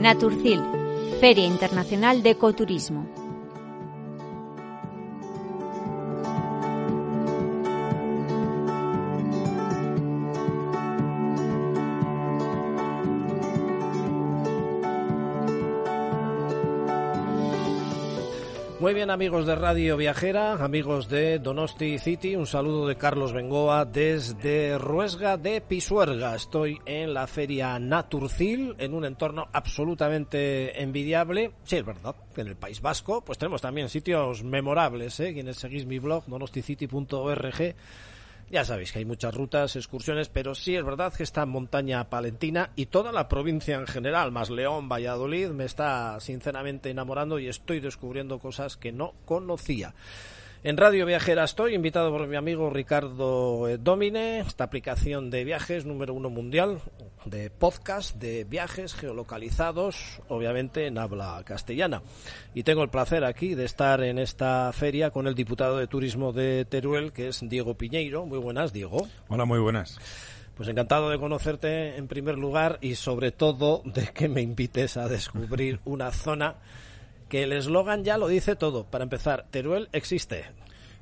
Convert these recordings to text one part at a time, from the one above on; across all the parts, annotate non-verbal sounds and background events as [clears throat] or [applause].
Naturcil, Feria Internacional de Ecoturismo. Muy bien amigos de Radio Viajera, amigos de Donosti City, un saludo de Carlos Bengoa desde Ruesga de Pisuerga. Estoy en la feria Naturcil, en un entorno absolutamente envidiable. Sí, es verdad, en el País Vasco, pues tenemos también sitios memorables, ¿eh? Quienes seguís mi blog, donosticity.org ya sabéis que hay muchas rutas, excursiones, pero sí es verdad que esta montaña palentina y toda la provincia en general, más León, Valladolid, me está sinceramente enamorando y estoy descubriendo cosas que no conocía. En Radio Viajera estoy invitado por mi amigo Ricardo eh, Domine, esta aplicación de viajes número uno mundial, de podcast, de viajes geolocalizados, obviamente en habla castellana. Y tengo el placer aquí de estar en esta feria con el diputado de turismo de Teruel, que es Diego Piñeiro. Muy buenas, Diego. Hola, muy buenas. Pues encantado de conocerte en primer lugar y sobre todo de que me invites a descubrir una zona que el eslogan ya lo dice todo. Para empezar, Teruel existe.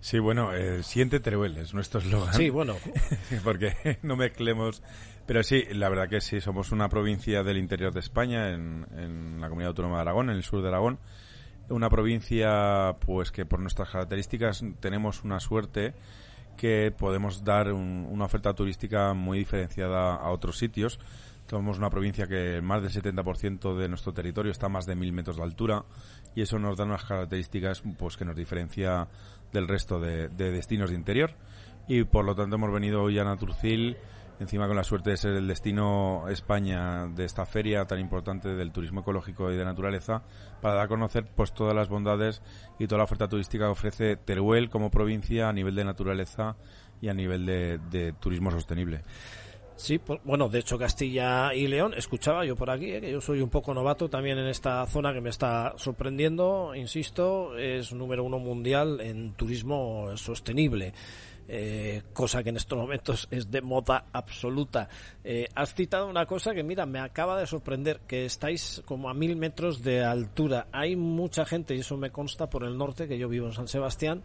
Sí, bueno, eh, siente Teruel es nuestro eslogan. Sí, bueno. [laughs] Porque [laughs] no mezclemos. Pero sí, la verdad que sí, somos una provincia del interior de España, en, en la comunidad autónoma de Aragón, en el sur de Aragón. Una provincia, pues que por nuestras características tenemos una suerte que podemos dar una oferta turística muy diferenciada a otros sitios. Somos una provincia que más del 70% de nuestro territorio está a más de mil metros de altura y eso nos da unas características pues que nos diferencia del resto de, destinos de interior y por lo tanto hemos venido hoy a Naturcil encima con la suerte de ser el destino España de esta feria tan importante del turismo ecológico y de naturaleza para dar a conocer pues todas las bondades y toda la oferta turística que ofrece Teruel como provincia a nivel de naturaleza y a nivel de turismo sostenible. Sí, bueno, de hecho Castilla y León, escuchaba yo por aquí, eh, que yo soy un poco novato también en esta zona que me está sorprendiendo, insisto, es número uno mundial en turismo sostenible. Eh, cosa que en estos momentos es de moda absoluta. Eh, has citado una cosa que, mira, me acaba de sorprender, que estáis como a mil metros de altura. Hay mucha gente, y eso me consta por el norte, que yo vivo en San Sebastián,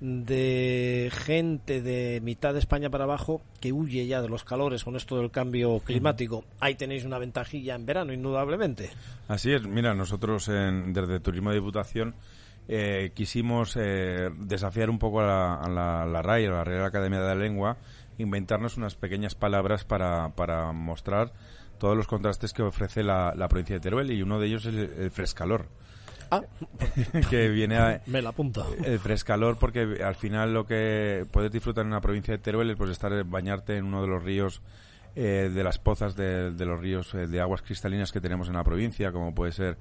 de gente de mitad de España para abajo que huye ya de los calores con esto del cambio climático. Ahí tenéis una ventajilla en verano, indudablemente. Así es, mira, nosotros en, desde Turismo de Diputación eh, quisimos eh, desafiar un poco a la, a la, la RAI, a la Real Academia de la Lengua, inventarnos unas pequeñas palabras para, para mostrar todos los contrastes que ofrece la, la provincia de Teruel y uno de ellos es el frescalor. Ah, [laughs] que viene a, me la apunta. El frescalor, porque al final lo que puedes disfrutar en una provincia de Teruel es pues estar bañarte en uno de los ríos eh, de las pozas de, los ríos eh, de aguas cristalinas que tenemos en la provincia, como puede ser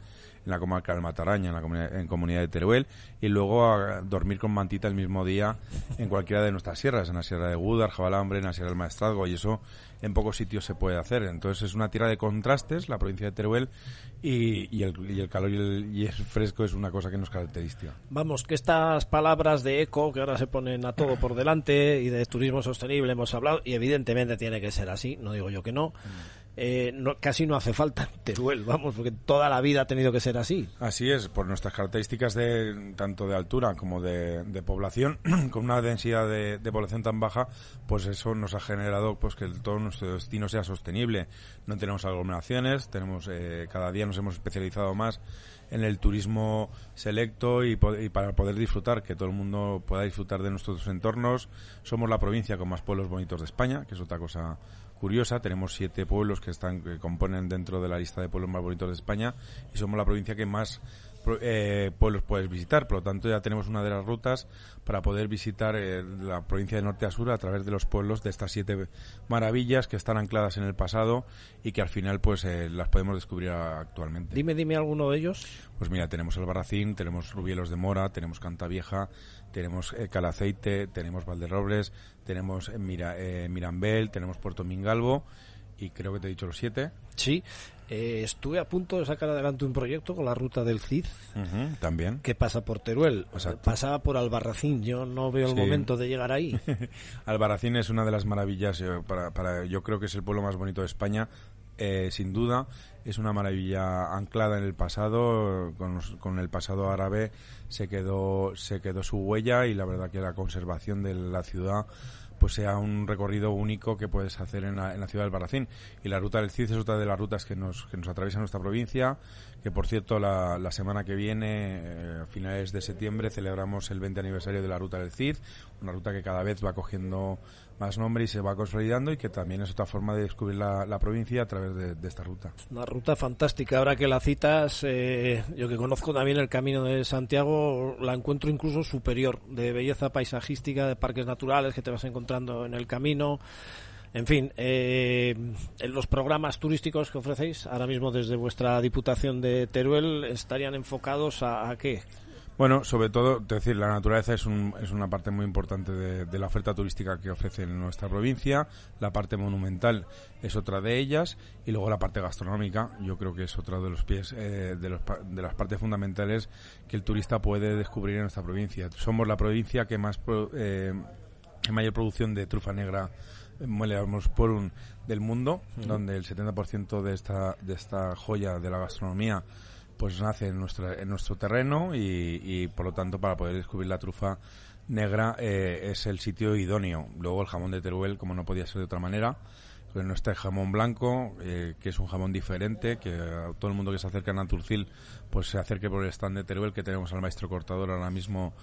en la comarca del Mataraña, en la en comunidad de Teruel, y luego a dormir con mantita el mismo día en cualquiera de nuestras sierras, en la sierra de Gúdar, Jabalambre, en la sierra del Maestrazgo, y eso en pocos sitios se puede hacer. Entonces es una tierra de contrastes, la provincia de Teruel, y, el, calor y el, fresco es una cosa que nos caracteriza. Vamos, que estas palabras de eco, que ahora se ponen a todo por delante, y de turismo sostenible hemos hablado, y evidentemente tiene que ser así, no digo yo que no. Eh, casi no hace falta [laughs] Teruel, vamos, porque toda la vida ha tenido que ser así. Así es, por nuestras características de tanto de altura como de, población, [clears throat] con una densidad de, población tan baja, pues eso nos ha generado pues que todo nuestro destino sea sostenible. No tenemos aglomeraciones, tenemos eh, cada día nos hemos especializado más en el turismo selecto y, y, para poder disfrutar, que todo el mundo pueda disfrutar de nuestros entornos. Somos la provincia con más pueblos bonitos de España, que es otra cosa curiosa. Tenemos siete pueblos que están que componen dentro de la lista de pueblos más bonitos de España y somos la provincia que más eh, pueblos puedes visitar. Por lo tanto, ya tenemos una de las rutas para poder visitar eh, la provincia de norte a sur a través de los pueblos de estas siete maravillas que están ancladas en el pasado y que al final pues eh, las podemos descubrir actualmente. Dime, dime alguno de ellos. Pues mira, tenemos el Barracín, tenemos Rubielos de Mora, tenemos Cantavieja, tenemos Calaceite, tenemos Valderrobles, tenemos Mira, Mirambel, tenemos Puerto Mingalvo y creo que te he dicho los siete. Sí, eh, estuve a punto de sacar adelante un proyecto con la ruta del Cid. también. Que pasa por Teruel. O sea, pasaba por Albarracín. Yo no veo el momento de llegar ahí. [laughs] Albarracín es una de las maravillas. Eh, para, para, yo creo que es el pueblo más bonito de España. Eh, sin duda es una maravilla anclada en el pasado con, con, el pasado árabe se quedó se quedó su huella y la verdad que la conservación de la ciudad pues sea un recorrido único que puedes hacer en la, ciudad del Barracín. Y la ruta del CID es otra de las rutas que nos, que nos atraviesa nuestra provincia, que por cierto la, la semana que viene, eh, a finales de septiembre, celebramos el 20 aniversario de la ruta del CID, una ruta que cada vez va cogiendo más nombre y se va consolidando y que también es otra forma de descubrir la, provincia a través de, esta ruta. Una ruta fantástica. Ahora que la citas, eh, yo que conozco también el Camino de Santiago, la encuentro incluso superior de belleza paisajística, de parques naturales que te vas en el camino. En fin, eh, los programas turísticos que ofrecéis ahora mismo desde vuestra Diputación de Teruel estarían enfocados a, qué? Bueno, sobre todo, decir, la naturaleza es, un, es una parte muy importante de, la oferta turística que ofrece en nuestra provincia. La parte monumental es otra de ellas y luego la parte gastronómica, yo creo que es otra de los pies eh, de, los, de las partes fundamentales que el turista puede descubrir en nuestra provincia. Somos la provincia que más eh, mayor producción de trufa negra por un del mundo, donde el 70% de esta de esta joya de la gastronomía pues nace en, nuestra, en nuestro terreno y, por lo tanto para poder descubrir la trufa negra eh, es el sitio idóneo. Luego el jamón de Teruel, como no podía ser de otra manera, pues no está el jamón blanco, eh, que es un jamón diferente, que todo el mundo que se acerca a Naturcil pues se acerque por el stand de Teruel, que tenemos al maestro cortador ahora mismo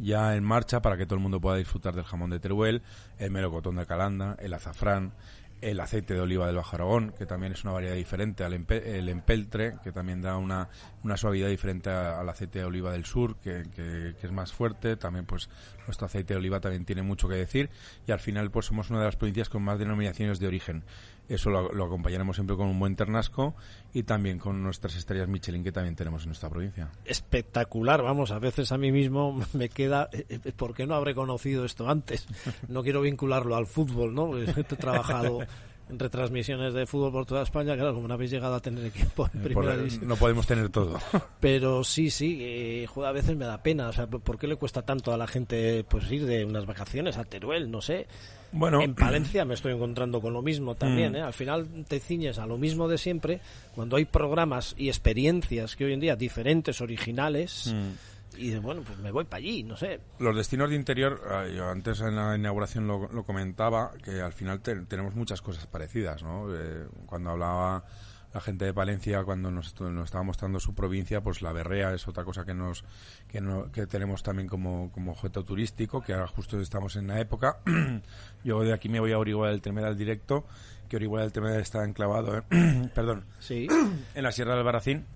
ya en marcha para que todo el mundo pueda disfrutar del jamón de Teruel, el melocotón de Calanda, el azafrán, el aceite de oliva del Bajo Aragón, que también es una variedad diferente al el empeltre, que también da una, una suavidad diferente al aceite de oliva del sur, que, que, es más fuerte. También, pues, nuestro aceite de oliva también tiene mucho que decir. Y al final, pues, somos una de las provincias con más denominaciones de origen. Eso lo, acompañaremos siempre con un buen ternasco y también con nuestras estrellas Michelin que también tenemos en nuestra provincia. Espectacular, vamos, a veces a mí mismo [laughs] me queda, eh, eh, ¿por qué no habré conocido esto antes? No quiero vincularlo al fútbol, ¿no? [laughs] He trabajado retransmisiones de fútbol por toda España, claro, como no habéis llegado a tener equipo en primera No podemos tener todo. Pero sí, sí, eh, a veces me da pena, o sea, ¿por qué le cuesta tanto a la gente pues ir de unas vacaciones a Teruel, no sé? Bueno, en Palencia me estoy encontrando con lo mismo también, mm. ¿eh? Al final te ciñes a lo mismo de siempre, cuando hay programas y experiencias que hoy en día diferentes, originales, mm y bueno, pues me voy para allí, no sé. Los destinos de interior, ah, yo antes en la inauguración lo, comentaba, que al final tenemos muchas cosas parecidas, ¿no? Eh, cuando hablaba la gente de Palencia cuando nos, nos, estaba mostrando su provincia, pues la berrea es otra cosa que nos que, no, que tenemos también como, como objeto turístico, que ahora justo estamos en la época. [clears throat] Yo de aquí me voy a Orihuela del Tremedal directo, que Orihuela del Tremedal está enclavado, [clears throat] perdón, sí. [clears throat] en la Sierra del Baracín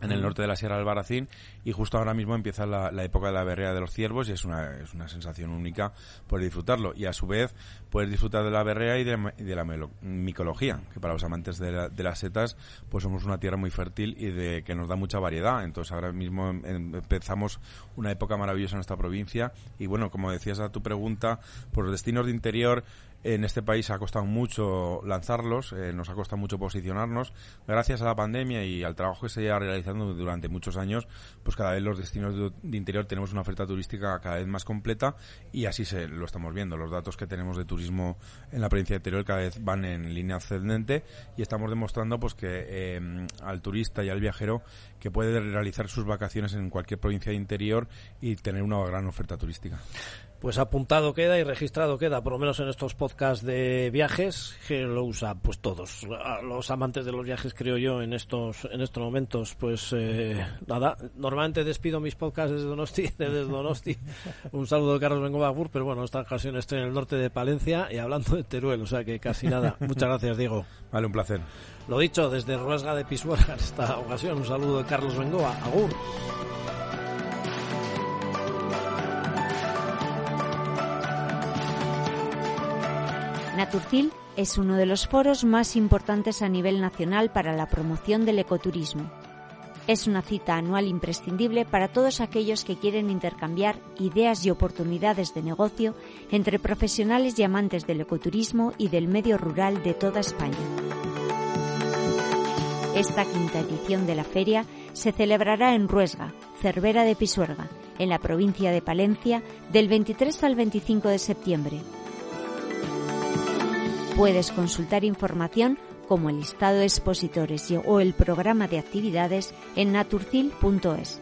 en el norte de la Sierra del Baracín y justo ahora mismo empieza la, época de la berrea de los ciervos y es una, es una sensación única poder disfrutarlo. Y a su vez poder disfrutar de la berrea y de, la micología que para los amantes de, de, las setas pues somos una tierra muy fértil y de que nos da mucha variedad. Entonces ahora mismo em, em, empezamos una época maravillosa en nuestra provincia. Y bueno como decías a tu pregunta por los destinos de interior en este país ha costado mucho lanzarlos, eh, nos ha costado mucho posicionarnos. Gracias a la pandemia y al trabajo que se lleva realizando durante muchos años, pues cada vez los destinos de, interior tenemos una oferta turística cada vez más completa y así se lo estamos viendo. Los datos que tenemos de turismo en la provincia de interior cada vez van en línea ascendente y estamos demostrando pues que eh, al turista y al viajero que puede realizar sus vacaciones en cualquier provincia de interior y tener una gran oferta turística. Pues apuntado queda y registrado queda, por lo menos en estos podcasts de viajes, que lo usa pues todos, los amantes de los viajes creo yo en estos en estos momentos. Pues eh, nada, normalmente despido mis podcasts desde Donosti, [laughs] desde Donosti. Un saludo de Carlos Bengobagur, pero bueno, esta ocasión estoy en el norte de Palencia y hablando de Teruel, o sea que casi nada. Muchas gracias, Diego. Vale, un placer. Lo dicho, desde Ruesga de Pisuerga en esta ocasión, un saludo de Carlos Bengoa. Agur. Naturcil es uno de los foros más importantes a nivel nacional para la promoción del ecoturismo. Es una cita anual imprescindible para todos aquellos que quieren intercambiar ideas y oportunidades de negocio entre profesionales y amantes del ecoturismo y del medio rural de toda España. Esta quinta edición de la feria se celebrará en Ruesga, Cervera de Pisuerga, en la provincia de Palencia, del 23 al 25 de septiembre. Puedes consultar información como el listado de expositores o el programa de actividades en naturcil.es.